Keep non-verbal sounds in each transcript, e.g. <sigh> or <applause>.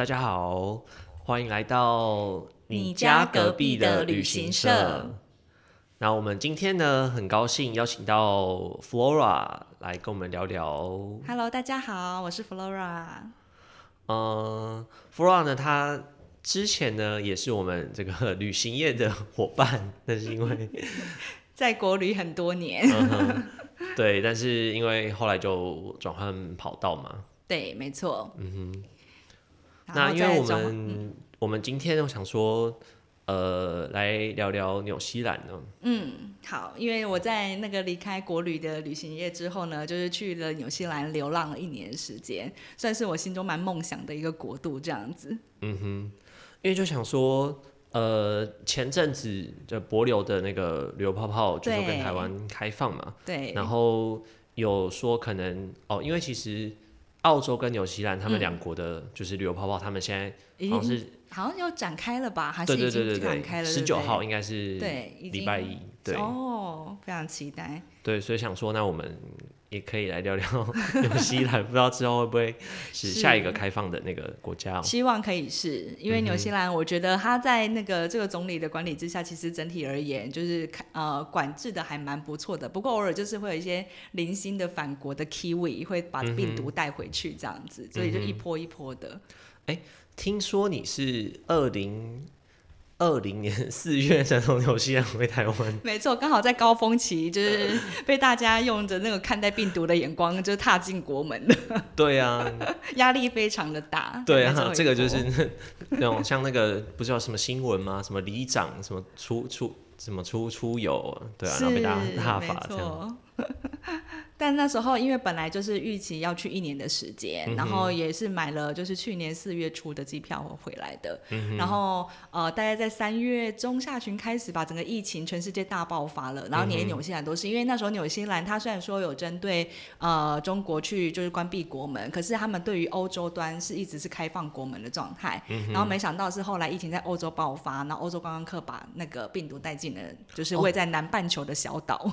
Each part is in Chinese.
大家好，欢迎来到你家隔壁的旅行社。那我们今天呢，很高兴邀请到 Flora 来跟我们聊聊。Hello，大家好，我是 Flora。嗯，Flora 呢，她之前呢也是我们这个旅行业的伙伴，但是因为 <laughs> 在国旅很多年，对，但是因为后来就转换跑道嘛，对，没错。嗯哼。那因为我们、我们今天我想说，呃，来聊聊纽西兰呢。嗯，好，因为我在那个离开国旅的旅行业之后呢，就是去了纽西兰流浪了一年的时间，算是我心中蛮梦想的一个国度这样子。嗯哼，因为就想说，呃，前阵子的博流的那个旅游泡泡就是跟台湾开放嘛，对，然后有说可能哦，因为其实澳洲跟纽西兰他们嗯两国的就是旅游泡泡，他们现在好像是好像要展开了吧？还是对已经展开了？十九号应该是对，礼拜一，对哦，非常期待。对，所以想说，那我们也可以来聊聊 <laughs> 纽西兰，不知道之后会不会是是下一个开放的那个国家哦。希望可以是因为纽西兰，我觉得它在那个这个总理的管理之下，其实整体而言就是呃管制的还蛮不错的。不过偶尔就是会有一些零星的反国的 kiwi 会把病毒带回去这样子，所以就一波一波的。听说你是二零二零年 <laughs> 四月才从纽西兰回台湾，没错，刚好在高峰期，就是被大家用着那个看待病毒的眼光，就踏进国门的，对啊，<laughs> 压力非常的大。对啊，这个就是那那种像那个不知道什么新闻吗？什么里长什么出出什么出出游，对啊，然后被大家大没罚这样。错。但那时候因为本来就是预期要去一年的时间，嗯然后也是买了就是去年四月初的机票回来的，嗯然后呃大概在三月中下旬开始吧，整个疫情全世界大爆发了，然后嗯连纽西兰都是，因为那时候纽西兰它虽然说有针对呃中国去就是关闭国门，可是他们对于欧洲端是一直是开放国门的状态，嗯然后没想到是后来疫情在欧洲爆发，然后欧洲观光客把那个病毒带进了就是哦位在南半球的小岛。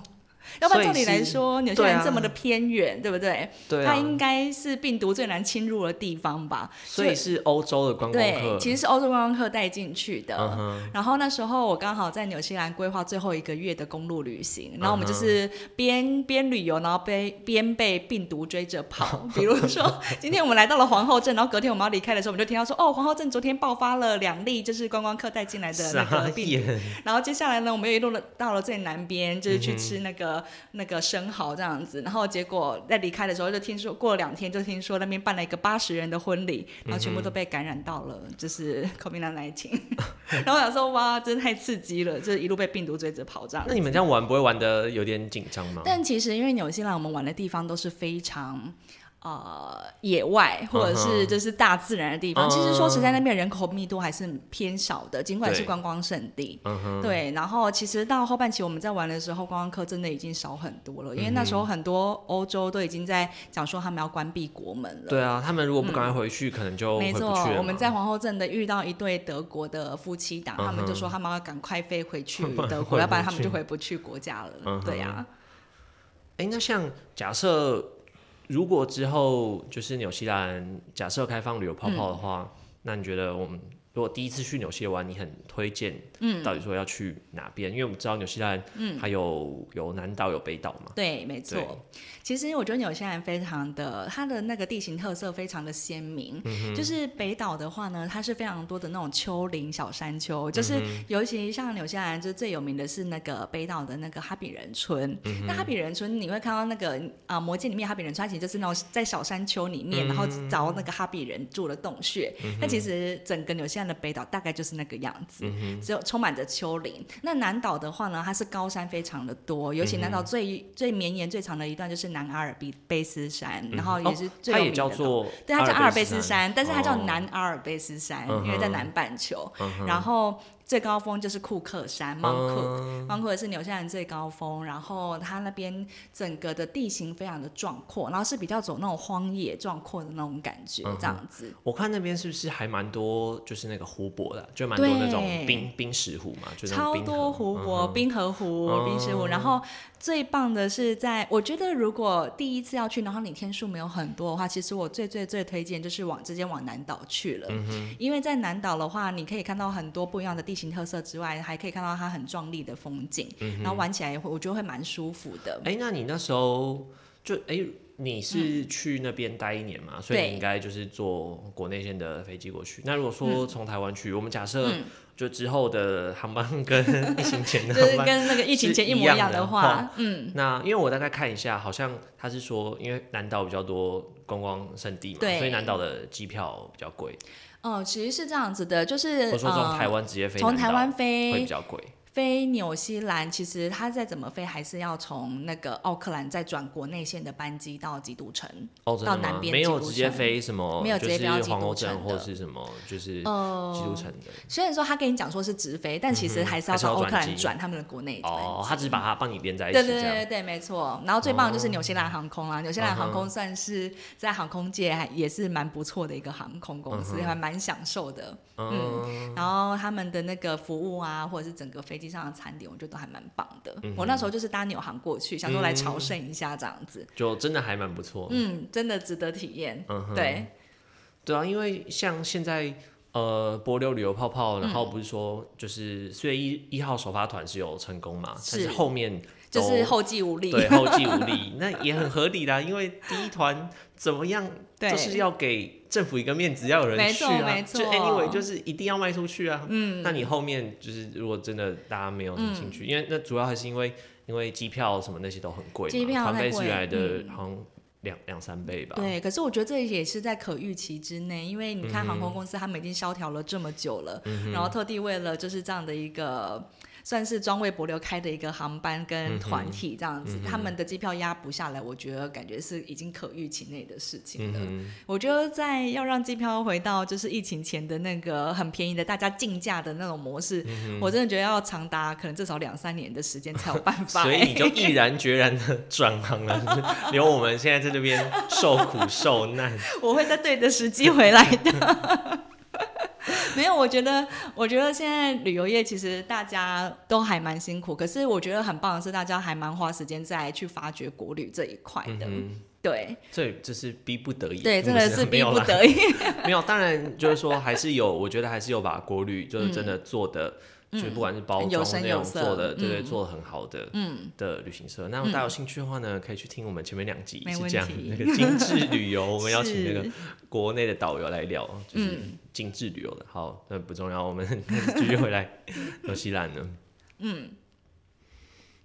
要不然照理来说，纽西兰这么的偏远，对不对？对啊，它应该是病毒最难侵入的地方吧？所以是欧洲的观光客对，客，其实是欧洲观光客带进去的。然后那时候我刚好在纽西兰规划最后一个月的公路旅行，然后我们嗯就是边边旅游，然后边边被病毒追着跑。比如说，<laughs> 今天我们来到了皇后镇，然后隔天我们要离开的时候，我们就听到说，哦，皇后镇昨天爆发了两例就是观光客带进来的那个病毒。然后接下来呢，我们又一路的到了最南边，就是去吃那个、那个生蚝这样子。然后结果在离开的时候，就听说过了两天，就听说那边办了一个八十人的婚礼，然后全部都被感染到了，就是 COVID-19。<laughs> 然后我想说，哇，真的太刺激了，就是一路被病毒追着跑这样那。你们这样玩不会玩的有点紧张吗？但其实因为纽西兰我们玩的地方都是非常。呃，野外或者是就是大自然的地方，嗯。其实说实在，那边人口密度还是偏少的，尽管是观光胜地。对，然后其实到后半期我们在玩的时候，观光客真的已经少很多了，因为那时候很多欧洲都已经在讲说他们要关闭国门了。对啊，他们如果不赶快回去，可能就没错我们在皇后镇的遇到一对德国的夫妻档，他们就嗯说他们要赶快飞回去 <laughs> 德国，要不然他们就回不去国家了。对啊，哎、那像假设如果之后就是纽西兰假设开放旅游泡泡的话，那你觉得我们如果第一次去纽西兰玩，你很推荐，嗯，到底说要去哪边？因为我们知道纽西兰，嗯，还有有南岛有北岛嘛，对，没错。其实我觉得纽西兰非常的，它的那个地形特色非常的鲜明。嗯就是北岛的话呢，它是非常多的那种丘陵小山丘，就是嗯尤其像纽西兰，就最有名的是那个北岛的那个哈比人村。嗯那哈比人村你会看到那个啊、魔戒里面哈比人村，它其实就是那种在小山丘里面，然后嗯找那个哈比人住的洞穴。那其实整个纽西兰的北岛大概就是那个样子，嗯只有充满着丘陵。那南岛的话呢，它是高山非常的多，尤其南岛最、最绵延最长的一段就是南阿尔卑卑斯山，然后也是最它也有名的岛。叫做对，它叫阿尔卑卑斯山，但是它叫哦。南阿尔卑斯山，因为在南半球。嗯然后最高峰就是库克山 （Mount Cook）。嗯 Mount Cook 是纽西兰最高峰，然后它那边整个的地形非常的壮阔，然后是比较走那种荒野壮阔的那种感觉，嗯这样子。我看那边是不是还蛮多，就是那个湖泊的，就蛮多那种冰冰石湖嘛，就是超多湖泊，嗯冰河湖、哦冰石湖，然后最棒的是在，我觉得如果第一次要去，然后你天数没有很多的话，其实我最最最推荐就是往直接往南岛去了，因为在南岛的话，你可以看到很多不一样的地形特色之外，还可以看到它很壮丽的风景，然后玩起来我觉得会蛮舒服的。哎，那你那时候就哎。你是去那边待一年嘛？所以你应该就是坐国内线的飞机过去。那如果说从台湾去，我们假设就之后的航班跟疫情前的 <laughs> 航班跟那个疫情前一模一样的话，嗯，那因为我大概看一下，好像他是说，因为南岛比较多观光胜地嘛，所以南岛的机票比较贵。哦，其实是这样子的，就是我说从台湾直接飞，从台湾飞会比较贵。飞纽西兰，其实它再怎么飞，还是要从那个奥克兰再转国内线的班机到基督城，到南边。没有直接飞什么，没有直接飞到基督城或是什么，就是基督城的。虽然说他跟你讲说是直飞，但其实还是要从奥克兰转他们的国内。哦，他只是把它帮你编在一起。对对对对，没错。然后最棒的就是纽西兰航空啦，纽西兰航空算是在航空界还也是蛮不错的一个航空公司，还蛮享受的。嗯，然后他们的那个服务啊，或者是整个飞机上的餐点，我觉得。都还蛮棒的，我那时候就是搭纽航过去，想说来朝圣一下这样子，就真的还蛮不错，嗯，真的值得体验，对，对啊，因为像现在呃，波流旅游泡泡，然后不是说就是四月一一号首发团是有成功嘛，但是后面。就是后继无力，对，后继无力，那也很合理的，因为第一团怎么样，都是要给政府一个面子，要有人去啊，就 anyway 就是一定要卖出去啊。嗯，那你后面就是如果真的大家没有什么兴趣，因为那主要还是因为因为机票什么那些都很贵，机票团费是来的好像两两三倍吧。对，可是我觉得这也是在可预期之内，因为你看航空公司他们已经萧条了这么久了，然后特地为了就是这样的一个。算是专为博流开的一个航班跟团体这样子，他们的机票压不下来，我觉得感觉是已经可预期内的事情了。我觉得在要让机票回到就是疫情前的那个很便宜的大家竞价的那种模式，我真的觉得要长达可能至少两三年的时间才有办法。<laughs> 所以你就毅然决然的转行了，留我们现在在这边受苦受难。<laughs> 我会在对的时机回来的。没有，我觉得，我觉得现在旅游业其实大家都还蛮辛苦，可是我觉得很棒的是，大家还蛮花时间在去发掘国旅这一块的。对，这这是逼不得已，对，真的是 <laughs> 逼不得已。<laughs> 没有，当然就是说还是有，我觉得还是有把国旅就是真的做的。就不管是包装那种做的，对对，做的很好的，嗯，的旅行社。那大家有兴趣的话呢，可以去听我们前面两集是这样那个精致旅游，<laughs> 我们邀请那个国内的导游来聊，就是精致旅游的。好，那不重要，我们 <laughs> 继续回来 <laughs> 纽西兰呢。嗯。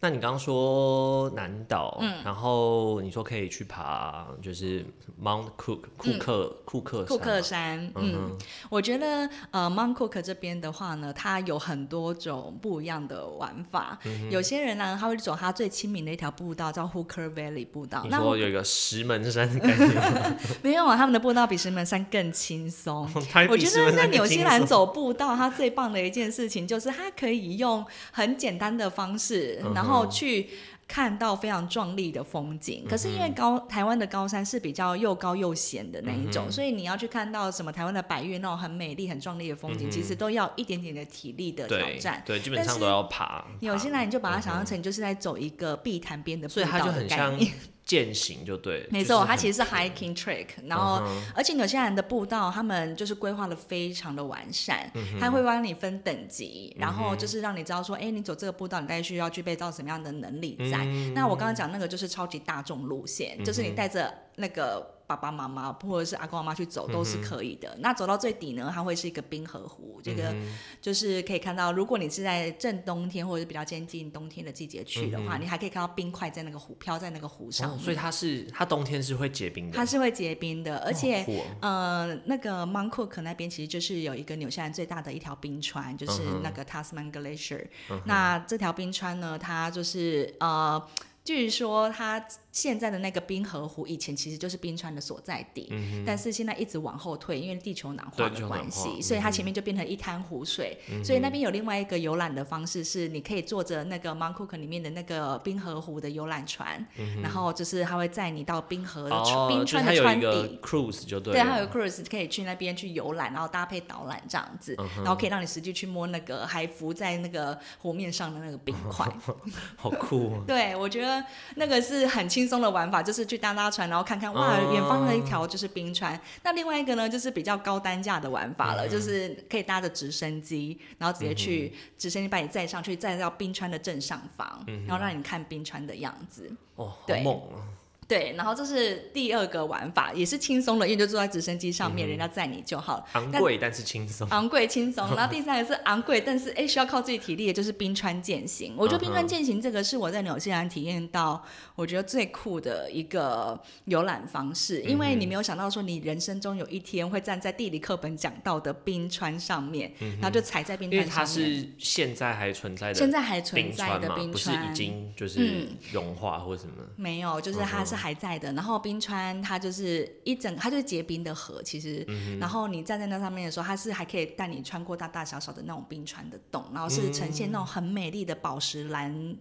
那你刚刚说南岛，嗯然后你说可以去爬，就是 Mount Cook 库克库克库克山。嗯，我觉得呃 Mount Cook 这边的话呢，它有很多种不一样的玩法。有些人呢，他会走他最亲民的一条步道，叫 Hooker Valley 步道。你说有一个石门山的感觉 <laughs> 没有啊，他们的步道比石门山更轻松。<laughs> 我觉得在纽西兰走步道，它最棒的一件事情就是它可以用很简单的方式，然后。然后去看到非常壮丽的风景，可是因为高台湾的高山是比较又高又险的那一种，所以你要去看到什么台湾的百月那种很美丽、很壮丽的风景，其实都要一点点的体力的挑战。对，基本上都要爬。有些来你就把它想象成就是在走一个碧潭边的，所以它就很像。践行就对，没错，它其实是 hiking track，然后而且纽西兰的步道，他们就是规划的非常的完善，他会帮你分等级，然后就是让你知道说，哎，你走这个步道，你大概需要具备到什么样的能力在。那我刚刚讲那个就是超级大众路线，就是你带着那个。爸爸妈妈或者是阿公阿妈去走都是可以的。那走到最底呢，它会是一个冰河湖，这个就是可以看到，如果你是在正冬天或者是比较接近冬天的季节去的话，你还可以看到冰块在那个湖飘在那个湖上。所以它是它冬天是会结冰的。它是会结冰的，而且呃，那个 Mount Cook 那边其实就是有一个纽西兰最大的一条冰川，就是那个 Tasman Glacier。那这条冰川呢，它就是呃。据说它现在的那个冰河湖以前其实就是冰川的所在地，但是现在一直往后退，因为地球暖化的关系，所以它前面就变成一滩湖水。所以那边有另外一个游览的方式，是你可以坐着那个 Mount Cook 里面的那个冰河湖的游览船，然后就是它会载你到冰河的、哦，冰川的川它有一个底。cruise 就对对，了，还有 cruise 可以去那边去游览，然后搭配导览这样子，嗯然后可以让你实际去摸那个还浮在那个湖面上的那个冰块。<laughs> 好酷哦。对，我觉得那个是很轻松的玩法，就是去搭搭船，然后看看哇，哦远方的一条就是冰川。那另外一个呢，就是比较高单价的玩法嗯了，就是可以搭着直升机，然后直接去直升机把你载上去，载到冰川的正上方，嗯然后让你看冰川的样子。哦，好对猛啊！对，然后这是第二个玩法，也是轻松的，因为就坐在直升机上嗯面，人家载你就好了。昂贵但是轻松。昂贵轻松，<laughs> 然后第三个是昂贵，但是哎需要靠自己体力的，就是冰川践行。我觉得冰川践行这个是我在纽西兰体验到我觉得最酷的一个游览方式，因为你没有想到说你人生中有一天会站在地理课本讲到的冰川上面，然后就踩在冰因为它川上面。是现在还存在的现在还存冰在的川嘛，不是冰川，已经就是嗯融化或什么。没有，就是它是还在的。然后冰川它就是一整，它就是结冰的河，其实。然后你站在那上面的时候，它是还可以带你穿过大大小小的那种冰川的洞，然后是呈现那种很美丽的宝石蓝。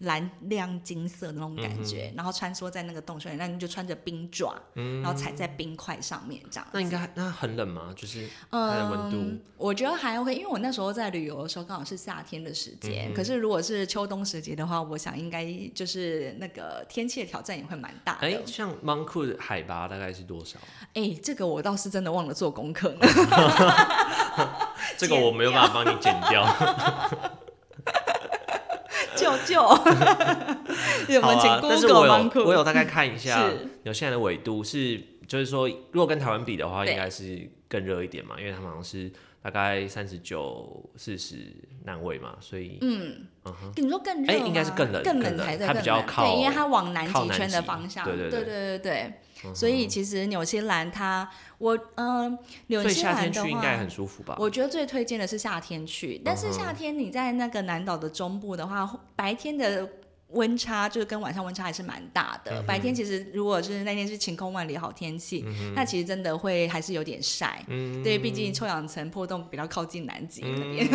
蓝亮金色的那种感觉，然后穿梭在那个洞穴里，那你就穿着冰爪，然后踩在冰块上面这样子。那应该那很冷吗？就是它的温度嗯，我觉得还 OK，因为我那时候在旅游的时候刚好是夏天的时间，可是如果是秋冬时节的话，我想应该就是那个天气的挑战也会蛮大的。哎，像 Mount Cook 的海拔大概是多少？哎、这个我倒是真的忘了做功课呢。<laughs> 这个我没有办法帮你剪掉。<laughs> <laughs> 舅舅，我们请好啊，但是 Google 我有我有大概看一下是。纽西兰的纬度是，就是说如果跟台湾比的话，对。应该是更热一点嘛，因为他们好像是大概三十九、四十南纬嘛，所以嗯，嗯哼，你说更热吗？哎应该是更冷更更冷才对，它比较靠对，因为它往南极圈的方向，对对对。对对对对。嗯所以其实纽西兰它，我嗯，纽西兰去应该。很舒服吧？我觉得最推荐的是夏天去，但是夏天你在那个南岛的中部的话，白天的温差就是跟晚上温差还是蛮大的。白天其实如果是那天是晴空万里好天气，那其实真的会还是有点晒。嗯对，毕竟臭氧层破洞比较靠近南极那边。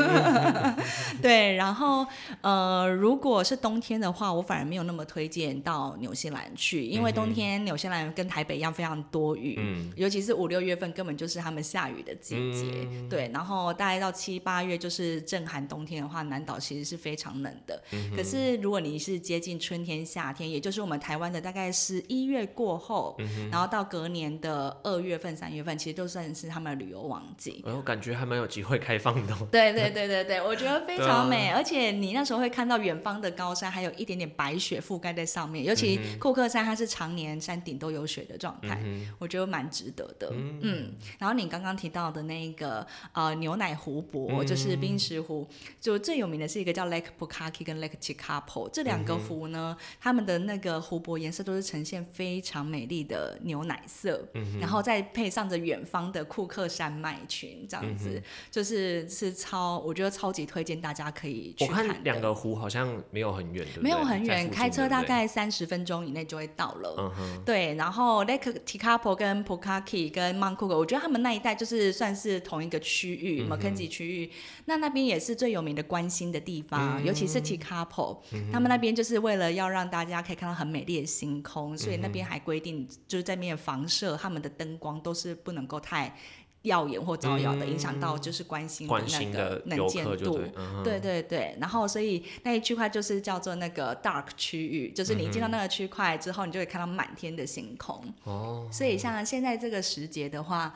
<laughs> 对，然后呃，如果是冬天的话，我反而没有那么推荐到纽西兰去，因为冬天纽西兰跟台北一样非常多雨，嗯尤其是五六月份根本就是他们下雨的季节。嗯对，然后大概到七八月就是正寒冬天的话，南岛其实是非常冷的。嗯可是如果你是接近春天、夏天，也就是我们台湾的大概是一月过后，嗯然后到隔年的二月份、三月份，其实都算是他们的旅游旺季。我感觉还蛮有机会开放的哦。对对对对对，我觉得非常美，而且你那时候会看到远方的高山，还有一点点白雪覆盖在上面。尤其库克山，它是常年山顶都有雪的状态，我觉得蛮值得的。嗯然后你刚刚提到的那个呃牛奶湖泊，就是冰石湖，就最有名的是一个叫 Lake Pukaki 跟 Lake Chikapo 这两个湖呢，他们的那个湖泊颜色都是呈现非常美丽的牛奶色，然后再配上着远方的库克山脉群，这样子。就是是超，我觉得超级推荐大家可以去看两个湖好像没有很远，对不对没有很远，开车大概三十分钟以内就会到了。嗯哼，对，然后 Lake Tikapo 跟 Pukaki 跟 Mount Cook，我觉得他们那一带就是算是同一个区域、m a c k e n z i e 区域。那那边也是最有名的关心的地方，尤其是 Tikapo，、他们那边就是为了要让大家可以看到很美丽的星空，所以那边还规定就是在那边房舍他们的灯光都是不能够太。耀眼或招摇的，影响到就是观星的那个能见度对，，嗯对对对，然后所以那一区块就是叫做那个 dark 区域，就是你进到那个区块之后，你就会看到满天的星空。哦，所以像现在这个时节的话，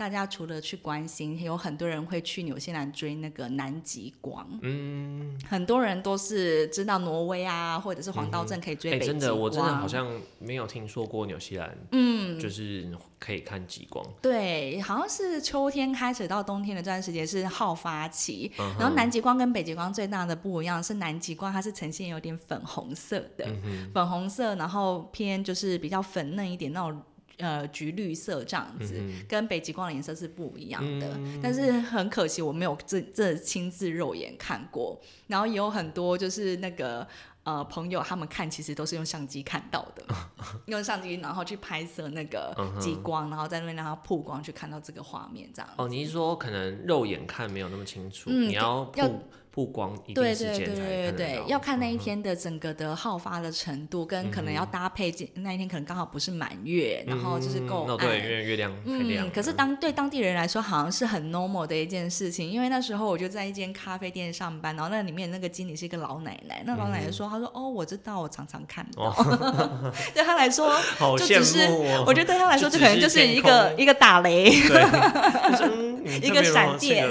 大家除了去关心，有很多人会去纽西兰追那个南极光。嗯，很多人都是知道挪威啊，或者是黄道镇可以追哎，北极光。真的，我真的好像没有听说过纽西兰，嗯，就是可以看极光，对，好像是秋天开始到冬天的这段时间是好发期，嗯然后南极光跟北极光最大的不一样是南极光它是呈现有点粉红色的，嗯粉红色，然后偏就是比较粉嫩一点那种。呃，橘绿色这样子，嗯跟北极光的颜色是不一样的。但是很可惜，我没有这这亲自肉眼看过。然后也有很多就是那个呃朋友他们看，其实都是用相机看到的，<laughs> 用相机然后去拍摄那个极光，然后在那边让它曝光，去看到这个画面这样。哦，你是说可能肉眼看没有那么清楚，你要曝曝光一定时间才对对，要看那一天的整个的好发的程度，跟可能要搭配那一天可能刚好不是满月，然后就是够暗。对，月月亮很亮。可是当对当地人来说，好像是很 normal 的一件事情，因为那时候我就在一间咖啡店上班，然后那里面那个经理是一个老奶奶，那老奶奶说，她说哦，我知道，我常常看到。<laughs> 对她来说，<laughs> 就只是我觉得对她来说，这可能就是一个一个打雷，<laughs> 一个闪电。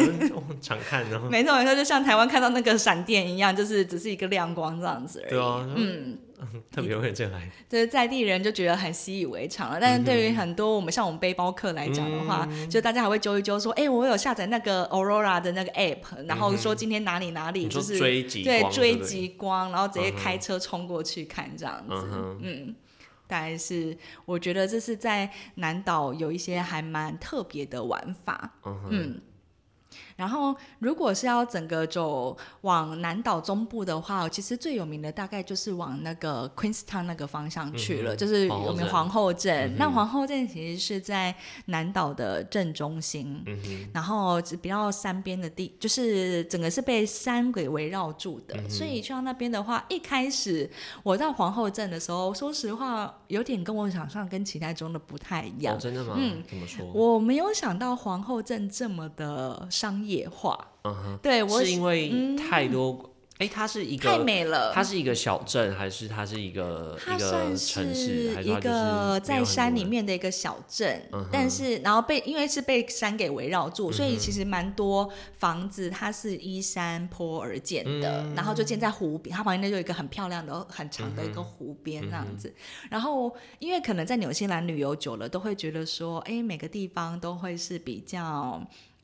常看的，没错没错，就像台湾。看到那个闪电一样，就是只是一个亮光这样子而已。对啊，嗯，<laughs> 特别会震撼。就是在地人就觉得很习以为常了，但是对于很多我们像我们背包客来讲的话，就大家还会揪一揪说：“哎，我有下载那个 Aurora 的那个 App，然后说今天哪里哪里就是追极对追极光，然后直接开车冲过去看这样子。”嗯，大概是我觉得这是在南岛有一些还蛮特别的玩法。嗯。然后，如果是要整个走往南岛中部的话，其实最有名的大概就是往那个 Queenstown 那个方向去了，就是有名皇后镇。那皇后镇其实是在南岛的正中心，然后比较山边的地，就是整个是被山给围绕住的。所以去到那边的话，一开始我到皇后镇的时候，说实话，有点跟我想象跟期待中的不太一样。真的吗？嗯，怎么说？我没有想到皇后镇这么的商业。野化，嗯哼，对我是因为太多，哎，它是一个太美了，它是一个小镇还是它是一个一个城市，一个在山里面的一个小镇，但是然后被因为是被山给围绕住，所以其实蛮多房子它是依山坡而建的，然后就建在湖边，它旁边那就有一个很漂亮的很长的一个湖边那样子，然后因为可能在纽西兰旅游久了，都会觉得说，哎，每个地方都会是比较。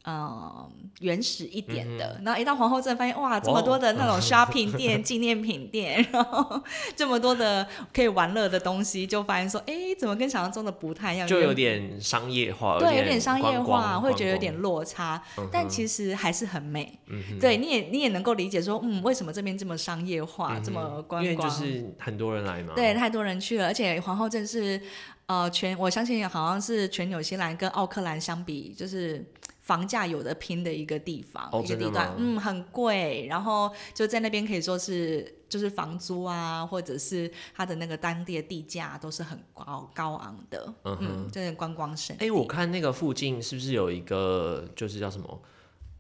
嗯，原始一点的，然后一到皇后镇，发现哇，这么多的那种 shopping 店、纪念品店，<laughs> 然后这么多的可以玩乐的东西，就发现说，哎，怎么跟想象中的不太一样？就有点商业化，对，有点商业化，会觉得有点落差，但其实还是很美。对，你也你也能够理解说，嗯，为什么这边这么商业化，这么观光？因为就是很多人来嘛。对，太多人去了，而且皇后镇是呃全，我相信好像是全纽西兰跟奥克兰相比，就是。房价有的拼的一个地方，一个地段，嗯，很贵。然后就在那边可以说是，就是房租啊，或者是它的那个当地的地价都是很高高昂的，嗯，真的观光胜哎，我看那个附近是不是有一个，就是叫什么，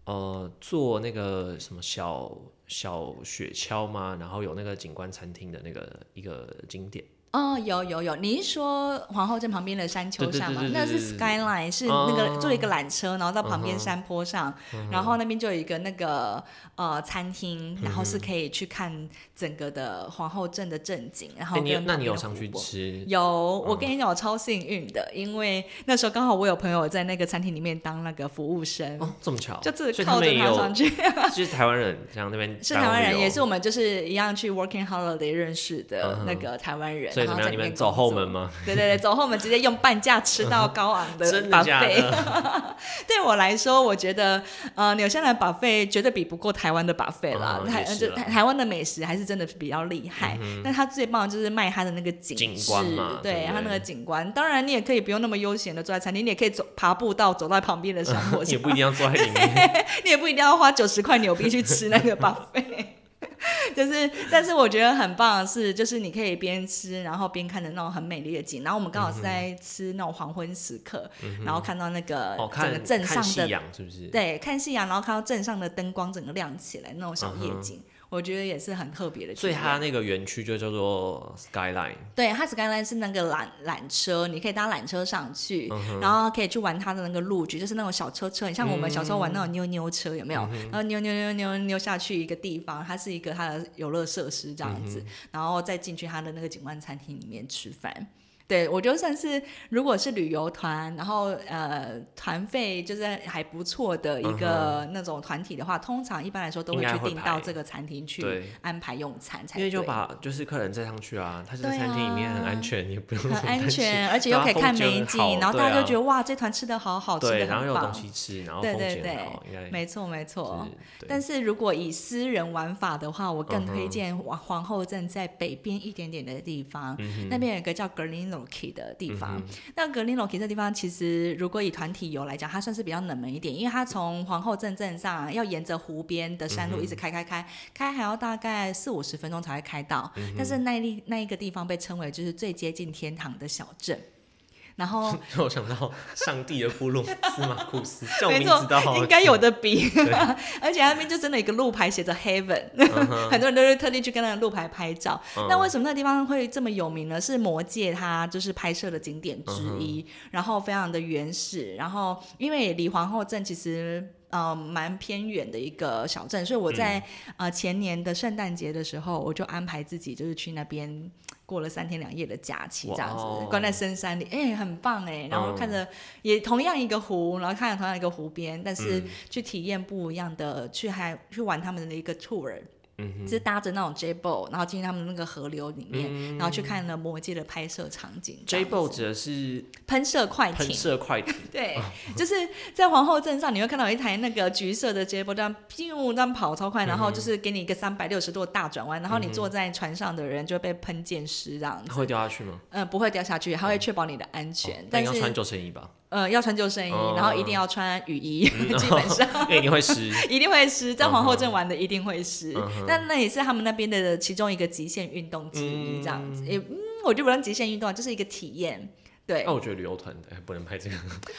呃，做那个什么小小雪橇吗？然后有那个景观餐厅的那个一个景点。哦，有有有，你是说皇后镇旁边的山丘上吗？那是 skyline，是那个坐一个缆车，然后到旁边山坡上，然后那边就有一个那个呃餐厅，然后是可以去看整个的皇后镇的镇景。然后你那你有上去吃？有，我跟你讲，我超幸运的，因为那时候刚好我有朋友在那个餐厅里面当那个服务生。哦，这么巧，就自己靠着他上去。是台湾人，像那边是台湾人，也是我们就是一样去 working holiday 认识的那个台湾人。怎么样？你们走后门吗？对对对，走后门直接用半价吃到 <laughs> 高昂的把费。<laughs> 对我来说，我觉得呃，纽西兰把费绝对比不过台湾的把费啦。台就台湾的美食还是真的比较厉害。但它最棒的就是卖它的那个景观嘛，对它那个景观。当然，你也可以不用那么悠闲的坐在餐厅，你也可以走爬步道走到旁边的山坡。也不一定要坐在里面，<laughs> 你也不一定要花九十块纽币去吃那个把费。<laughs> 就是，但是我觉得很棒的是，就是你可以边吃，然后边看着那种很美丽的景。然后我们刚好是在吃那种黄昏时刻，然后看到那个整个镇上的是不是？对，看夕阳，然后看到镇上的灯光整个亮起来，那种小夜景。我觉得也是很特别的，所以它那个园区就叫做 Skyline。对，它 Skyline 是那个缆缆车，你可以搭缆车上去，然后可以去玩它的那个路局，就是那种小车车，像我们小时候玩那种扭扭车，有没有？然后扭扭扭扭扭下去一个地方，它是一个它的游乐设施这样子，然后再进去它的那个景观餐厅里面吃饭。对，我觉得算是，如果是旅游团，然后呃团费就是还不错的一个那种团体的话，通常一般来说都会去订到这个餐厅去安排用餐才因为就把就是客人载上去啊，他这个餐厅里面很啊安全，你不用很安全，而且又可以看美景，然后大家就觉得哇，这团吃的好好，吃对，的然后又有很棒东。西吃，然后对对对没错没错。但是如果以私人玩法的话，我更嗯推荐皇皇后镇在北边一点点的地方，嗯那边有一个叫格林 l o k 的地方。那格林 l o k 这地方其实如果以团体游来讲，它算是比较冷门一点，因为它从皇后镇镇上要沿着湖边的山路一直开开开，开还要大概四五十分钟才会开到。嗯但是那一那一个地方被称为就是最接近天堂的小镇。然后 <laughs> 让我想到上帝的部落 <laughs> 司马库斯，这种没错名字都好，应该有的比，<laughs> 而且那边就真的有一个路牌写着 Heaven，、很多人都是特地去跟那个路牌拍照。嗯。那为什么那个地方会这么有名呢？是魔界它就是拍摄的景点之一，然后非常的原始，然后因为离皇后镇其实。呃，蛮偏远的一个小镇，所以我在、呃前年的圣诞节的时候，我就安排自己就是去那边过了三天两夜的假期，这样子哦关在深山里，哎、很棒哎。然后看着也同样一个湖，然后看着同样一个湖边，但是嗯去体验不一样的，去还去玩他们的一个 tour，嗯是搭着那种 J boat，然后进去他们那个河流里面，嗯。然后去看了魔界的拍摄场景。这 J 样 b o 子指的是喷射快艇。喷艇，射快艇，<laughs> 对，就是在皇后镇上，你会看到有一台那个橘色的 J boat 这样咻这样跑超快，然后就是给你一个三百六十度的大转弯，然后你坐在船上的人就会被喷溅湿这样子。会掉下去吗？嗯、不会掉下去，它会确保你的安全，但是哦但要穿救生衣吧，呃要穿救生衣，哦然后一定要穿雨衣，<laughs> 基本上。一定会湿。<laughs> 一定会湿，在皇后镇玩的一定会湿，嗯但那也是他们那边的其中一个极限运动之一，这样子。也嗯，我就不算极限运动，就是一个体验。对。那，我觉得旅游团哎不能拍这个，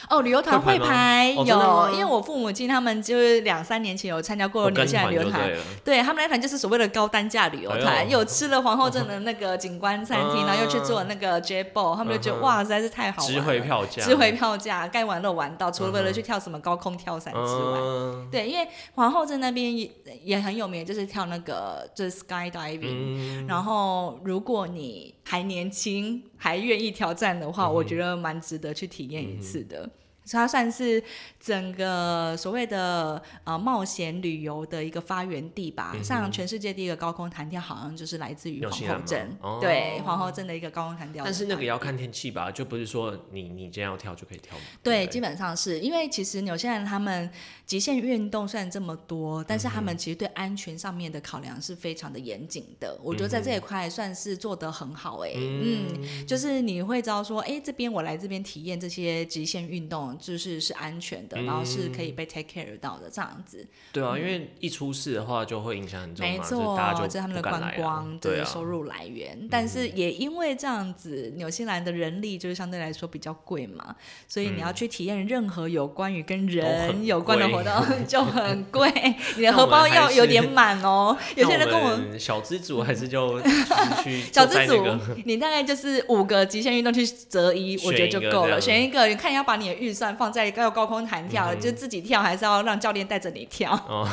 哦，旅游团会会拍有，因为我父母亲他们就是两三年前有参加过纽我跟西兰旅游团对，他们那团就是所谓的高单价旅游团，哎有吃了皇后镇的那个景观餐厅，然后又去做那个 J ball，他们就觉得嗯哇，实在是太好玩值了。回票价，值回票价，该玩的玩到，除了为了去跳什么高空跳伞之外，嗯。对，因为皇后镇那边也也很有名，就是跳那个就是 skydiving。嗯，然后，如果你还年轻，还愿意挑战的话，嗯我觉得蛮值得去体验一次的。所以它算是整个所谓的呃冒险旅游的一个发源地吧。嗯像全世界第一个高空弹跳，好像就是来自于皇后镇。哦对，皇后镇的一个高空弹跳。但是那个也要看天气吧，就不是说你你今天要跳就可以跳嘛。对，基本上是因为其实纽西兰他们极限运动虽然这么多，但是他们其实对安全上面的考量是非常的严谨的。我觉得在这一块算是做得很好哎、嗯，就是你会知道说，哎，这边我来这边体验这些极限运动，就是是安全的，然后是可以被 take care 到的这样子。对啊，因为一出事的话就会影响很重嘛，没错，这是他们的观光对收入来源。但是也因为这样子，纽西兰的人力就是相对来说比较贵嘛，所以你要去体验任何有关于跟人有关的贵活动 <laughs> 就很贵，你的荷包要有点满哦。<laughs> 有些人跟我。小资组还是就 <laughs> 小资组你大概就是五个极限运动去择一，我觉得就够了。选选一个，你看你要把你的预算放在要高空弹跳，就自己跳，还是要让教练带着你跳？哦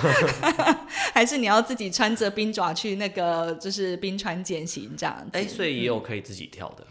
还是你要自己穿着冰爪去那个就是冰川践行这样子？哎，所以也有可以自己跳的，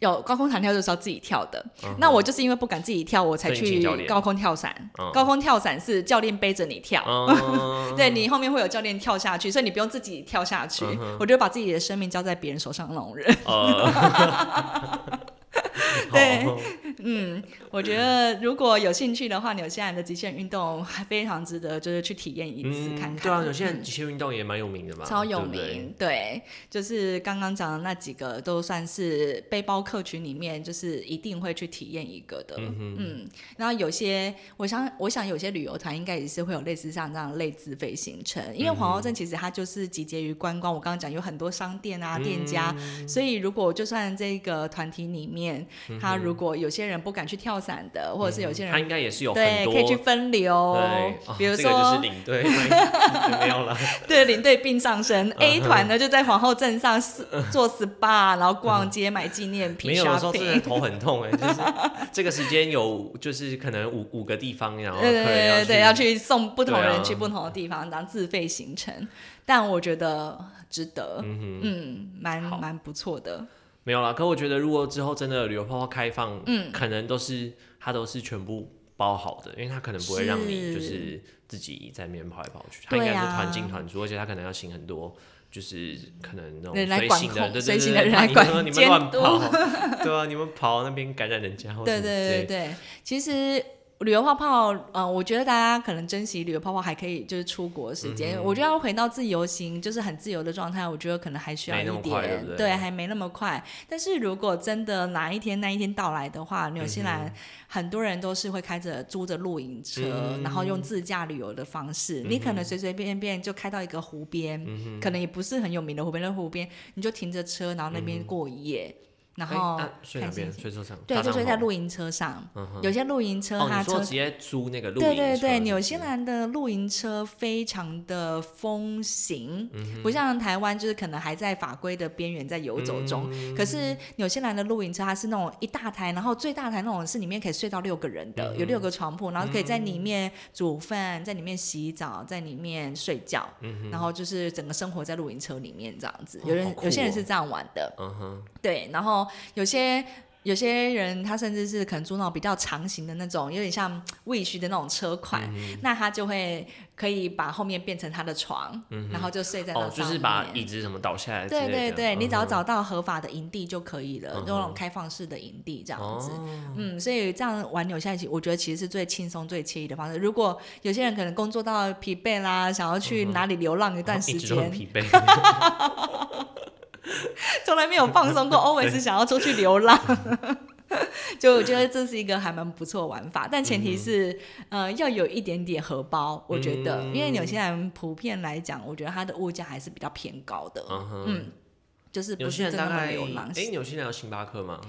有高空弹跳就是要自己跳的。那我就是因为不敢自己跳，我才去高空跳伞。嗯高空跳伞是教练背着你跳。嗯，<laughs> 对你后面会有教练跳下去，所以你不用自己跳下去。嗯我就把自己的生命交在别人手上的那种人。呃，<laughs> 对好嗯，我觉得如果有兴趣的话，纽西兰的极限运动还非常值得，就是去体验一次看看。嗯，对啊，有些极限运动也蛮有名的嘛，超有对对名，对，就是刚刚讲的那几个都算是背包客群里面，就是一定会去体验一个的。嗯然后有些，我想，我想有些旅游团应该也是会有类似像这样类自费行程，因为皇后镇其实它就是集结于观光，我刚刚讲有很多商店啊、店家，所以如果就算这个团体里面，他如果有些人不敢去跳伞的，或者是有些人他应该也是有对可以去分流对，哦，比如这个就说是领队，<laughs> 没有了，<laughs> 对，领队并上身。A 团呢就在皇后镇上是做 SPA，然后逛街买纪念品没有的时候真的。头很痛哎，就是这个时间有就是可能五五个地方，然后客对对对对，要去送不同人去不同的地方，当自费行程。但我觉得值得，嗯，蛮蛮不错的。没有啦。可我觉得如果之后真的旅游泡泡开放，嗯，可能都是它都是全部包好的，因为它可能不会让你就是自己在那边跑来跑去，它应该是团进团出，而且它可能要请很多。就是可能那种随行的，对对对，来管你们乱跑，<laughs> 对啊，你们跑那边感染人家，<laughs> 对对对对，其实。旅游泡泡，呃，我觉得大家可能珍惜旅游泡泡，还可以就是出国时间。我觉得要回到自由行，就是很自由的状态，我觉得可能还需要一点，对，还没那么快。但是如果真的哪一天那一天到来的话，纽西兰很多人都是会开着租着露营车，然后用自驾旅游的方式，你可能随随便便就开到一个湖边，可能也不是很有名的湖边，那湖边你就停着车，然后那边过一夜。然后睡哪边？睡车上？对，就睡在露营车上。有些露营车，它车直接租那个露营车。对对对，纽西兰的露营车非常的风行，不像台湾，就是可能还在法规的边缘在游走中。可是纽西兰的露营车，它是那种一大台，然后最大台那种是里面可以睡到六个人的，有六个床铺，然后可以在里面煮饭，在里面洗澡，在里面睡觉，然后就是整个生活在露营车里面这样子。有人有些人是这样玩的，对，然后。有些有些人，他甚至是可能租那种比较长型的那种，有点像卫须的那种车款，那他就会可以把后面变成他的床，然后就睡在那上面。哦，就是把椅子什么倒下来。对对对，你只要找到合法的营地就可以了，那种开放式的营地这样子。嗯，所以这样玩扭下去，我觉得其实是最轻松、最惬意的方式。如果有些人可能工作到疲惫啦，想要去哪里流浪一段时间。疲惫。<laughs> <laughs> 从来没有放松过，<laughs> always 想要出去流浪，<laughs> 就我觉得这是一个还蛮不错玩法，但前提是呃要有一点点荷包，我觉得，因为纽西兰普遍来讲，我觉得它的物价还是比较偏高的，嗯，就是不是那么流浪。哎，纽西兰有星巴克吗？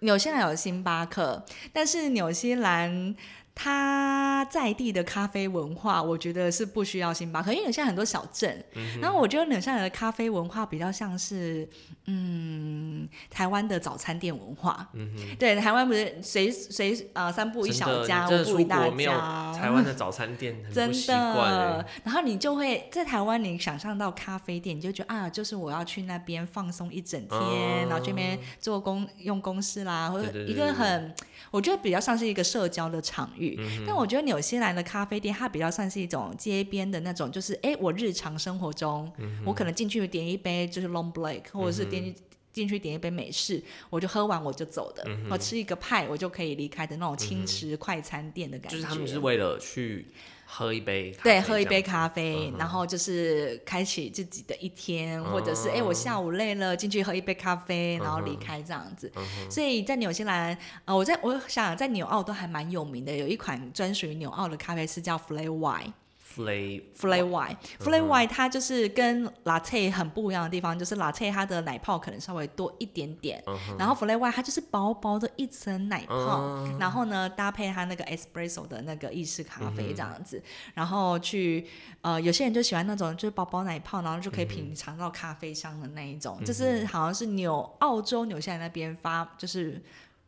纽西兰有星巴克，但是纽西兰。它在地的咖啡文化，我觉得是不需要星巴克，因为现在很多小镇。然后我觉得纽西兰的咖啡文化比较像是，嗯，台湾的早餐店文化。嗯对，台湾不是随随呃三步一小家，五步一大家。台湾的早餐店真的。<laughs> 然后你就会在台湾，你想象到咖啡店，你就觉得啊，就是我要去那边放松一整天，然后这边做工用公司啦，或者一个很。我觉得比较像是一个社交的场域，但我觉得纽西兰的咖啡店它比较算是一种街边的那种，就是哎，我日常生活中，我可能进去点一杯就是 long black，或者是点进去点一杯美式，我就喝完我就走的，我吃一个派我就可以离开的那种轻食快餐店的感觉。就是他们是为了去。喝一杯，对，喝一杯咖啡，然后就是开启自己的一天，或者是哎，我下午累了，进去喝一杯咖啡，然后离开这样子。所以在纽西兰，呃，我在我想在纽澳都还蛮有名的，有一款专属于纽澳的咖啡是叫 Fly Y。Fly Fly Y Fly Y 它就是跟 Latte 很不一样的地方，就是 Latte 它的奶泡可能稍微多一点点，然后 Flay Y 它就是薄薄的一层奶泡，然后呢搭配它那个 Espresso 的那个意式咖啡这样子，然后去呃有些人就喜欢那种就是薄薄奶泡，然后就可以品尝到咖啡香的那一种，就是好像是纽澳洲纽西兰那边发就是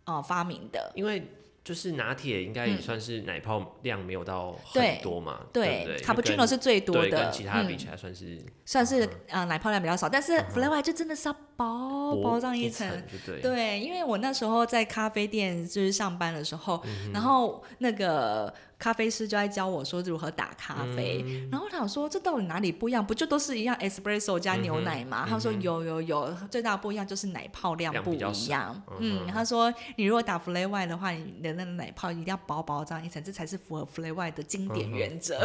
呃发明的，因为。就是拿铁应该也算是奶泡量没有到很多嘛，对对？卡布奇诺是最多的，跟其他比起来算是算是呃奶泡量比较少，但是 f l a y 就真的是要薄薄上一层，对。对，因为我那时候在咖啡店就是上班的时候，然后那个。咖啡师就在教我说如何打咖啡，然后他说这到底哪里不一样？不就都是一样 espresso 加牛奶吗？他说有有有，最大不一样就是奶泡量不一样。嗯，他说你如果打 f l a y 的话，你的那个奶泡一定要薄薄这样一层，这才是符合 f l a y 的经典原则。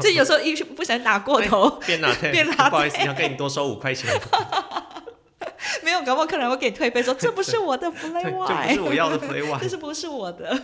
就 <laughs> 有时候一不想打过头，变拿变拿，不好意思，要跟你多收五块钱。<laughs> 没有，搞不好客人会给你退费，说这不是我的 f l a y 这不是我要的 f l a y 这是不是我的？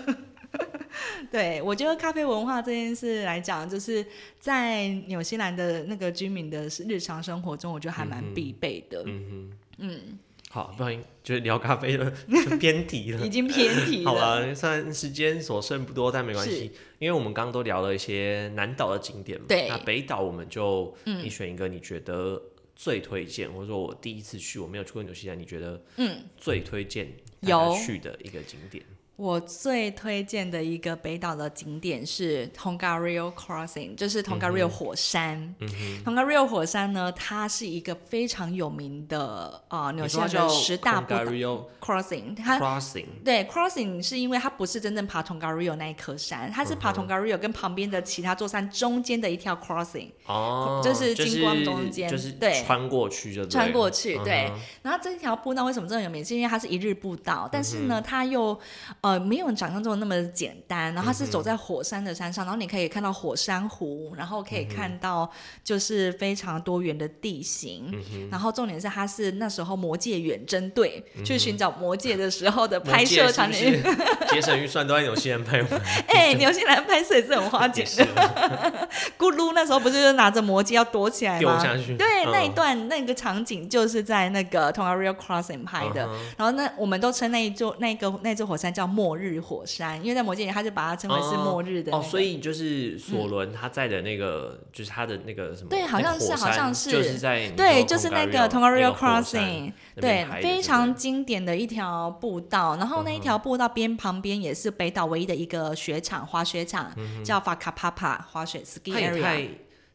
<laughs> 对，我觉得咖啡文化这件事来讲，就是在纽西兰的那个居民的日常生活中，我觉得还蛮必备的。嗯哼，嗯，好，不好意思，就是聊咖啡了，偏题了，<laughs> 已经偏题了。<laughs> 好了，虽然时间所剩不多，但没关系，因为我们刚刚都聊了一些南岛的景点嘛。对，那北岛我们就你选一个你觉得最推荐，或者说我第一次去我没有去过纽西兰，你觉得嗯最推荐有去的一个景点。我最推荐的一个北岛的景点是 Tongariro Crossing，就是 Tongariro 火山。Tongariro 火山呢，它是一个非常有名的啊纽西兰的十大步道 crossing。它 crossing，对 crossing 是因为它不是真正爬 Tongariro 那一颗山，它是爬 Tongariro 跟旁边的其他座山中间的一条 crossing。哦，就是就金光中间就是对穿过去就穿过去，对。嗯然后这条步道为什么这么有名？是因为它是一日步道，但是呢，它又呃没有想象中的那么简单。然后它是走在火山的山上，然后你可以看到火山湖，然后可以看到就是非常多元的地形。然后重点是它是那时候魔界远征队去寻找魔界的时候的拍摄场景。<laughs> 节省预算都在纽西兰拍完，<laughs> 哎、纽西兰拍摄也是很花钱的。<laughs> 咕噜那时候不是就拿着魔戒要躲起来吗？下去对，嗯那一段那个场景就是在那个 Tongariro Crossing 拍的。然后那我们都称那一座那个那座火山叫末日火山，因为在魔戒里他就把它称为是末日的、那哦，所以就是索伦他在的那个，就是他的那个什么，对好像是好像是就是在对，就是那个 Tongariro Crossing，对非常经典的一条步道。然后那一嗯条步道边旁边也是北岛唯一的一个雪场，滑雪场，叫 Fakapapa 滑雪 ski area。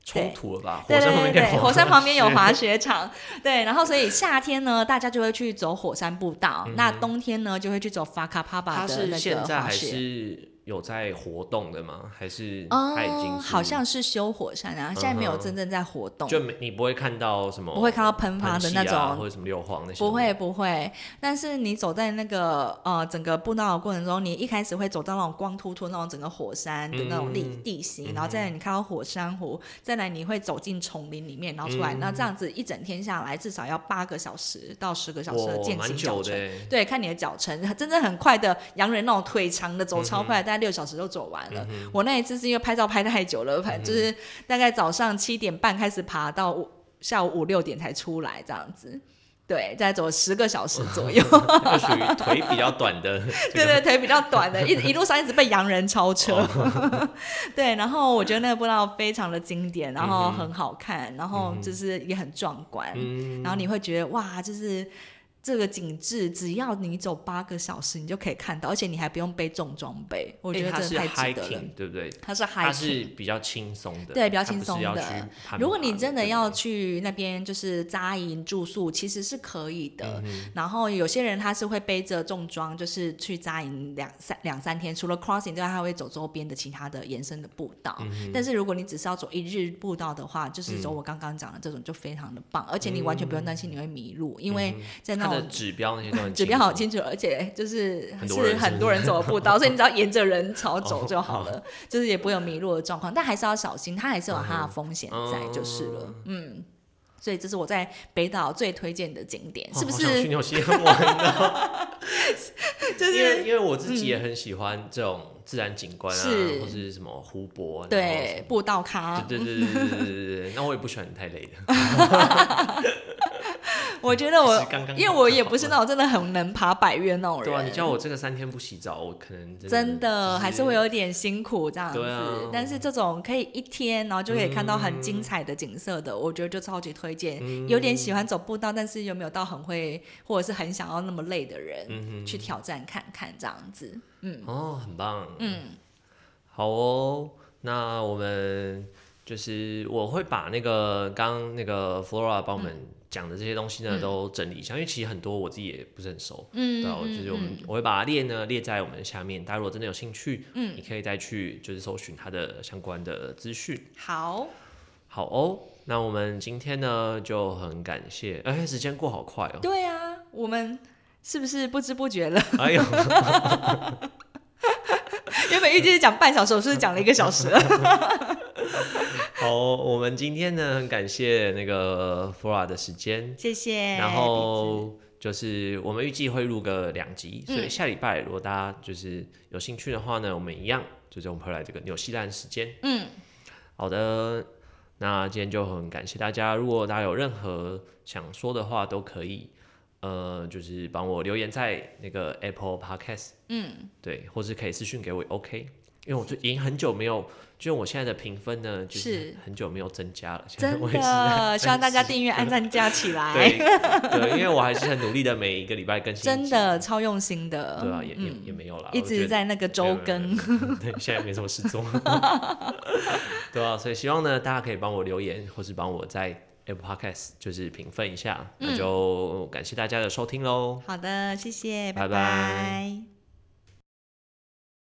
太冲突了吧？对对火山旁边可以对对，火山旁边有滑 <laughs> 雪场，对，然后所以夏天呢，大家就会去走火山步道，那冬天呢就会去走 Fakapapa 它是的那现在还个滑雪。是有在活动的吗？还是哦它已经是好像是修火山啊，现在没有真正在活动，就没你不会看到什么，不会看到喷发的那种或者什么硫磺那些，不会不会，但是你走在那个呃整个步道的过程中，你一开始会走到那种光秃秃那种整个火山的那种地、嗯地形，然后再来你看到火山湖，再来你会走进丛林里面，然后出来，嗯那这样子一整天下来至少要八个小时到十个小时的哇，践蛮行脚程。对，看你的脚程，真的很快的。洋人那种腿长的走超快，大概六小时就走完了。我那一次是因为拍照拍太久了，反正就是大概早上七点半开始爬，到五下午五六点才出来这样子。对，再走十个小时左右。<laughs> 就属于腿比较短的 <laughs> 这个，对对，腿比较短的，一一路上一直被洋人超车。哦 <laughs> 对，然后我觉得那个步道非常的经典，然后很好看，然后就是也很壮观，嗯然后你会觉得哇，就是。这个景致，只要你走八个小时，你就可以看到，而且你还不用背重装备，我我觉得这是真的太值得了。hiking 对不对？它是它 hiking，是比较轻松的，对比较轻松的如果你真的要去那边就是扎营住宿，其实是可以的。嗯然后有些人他是会背着重装，就是去扎营两三两三天，除了 crossing 之外，他会走周边的其他的延伸的步道。嗯但是如果你只是要走一日步道的话，就是走我刚刚讲的这种就非常的棒，而且你完全不用担心你会迷路，因为在那嗯它的。指标那些都很指标好清楚，而且就是是很多人走的步道，<laughs> 所以你只要沿着人潮走哦就好了，就是也不会有迷路的状况。但还是要小心，它还是有它的风险在，就是了。嗯，所以这是我在北岛最推荐的景点，是不是去是？纽西兰玩哦 <laughs> 就是因为因为我自己也很喜欢这种自然景观啊，是或是什么湖泊，对步道咖，对对对对对对对对，那我也不喜欢太累的。我觉得我刚刚好因为我也不是那种真的很能爬百越那种人，对啊，你叫我这个三天不洗澡，我可能真真的的还是会有点辛苦这样子。但是这种可以一天，然后就可以看到很精彩的景色的，我觉得就超级推荐。嗯有点喜欢走步道，但是又没有到很会或者是很想要那么累的人，嗯去挑战看看这样子。嗯哦，很棒。嗯，好哦，那我们就是我会把那个刚刚那个 Flora 帮我们讲的这些东西呢、都整理一下，因为其实很多我自己也不是很熟。嗯对啊，我就是我们、我会把它列呢列在我们下面，大家如果真的有兴趣，嗯你可以再去就是搜寻它的相关的资讯。好，好哦，那我们今天呢就很感谢，哎，时间过好快哦。对啊，我们是不是不知不觉了？哎呦，<laughs> 原本预计是讲半小时，我是不是讲了一个小时了？<laughs> 好，我们今天呢很感谢那个 Flora 的时间，谢谢。然后就是我们预计会录个两集，所以下礼拜如果大家就是有兴趣的话呢，我们一样就是我们会来这个纽西兰时间。嗯，好的，那今天就很感谢大家，如果大家有任何想说的话，都可以。呃，就是帮我留言在那个 Apple Podcast，嗯，对，或是可以私讯给我也，OK。因为我最已经很久没有，就是我现在的评分呢，就是是很久没有增加了。现在真我也希望大家订阅、按赞、加起 <laughs> 来，对对，因为我还是很努力的，每一个礼拜更新。真的超用心的。对啊，也也嗯也没有啦，一直在那个周更。对，现在没什么事做，<laughs> 对啊，所以希望呢，大家可以帮我留言，或是帮我在 Apple Podcast 就是评分一下，那就感谢大家的收听喽。好的，谢谢，拜拜。拜拜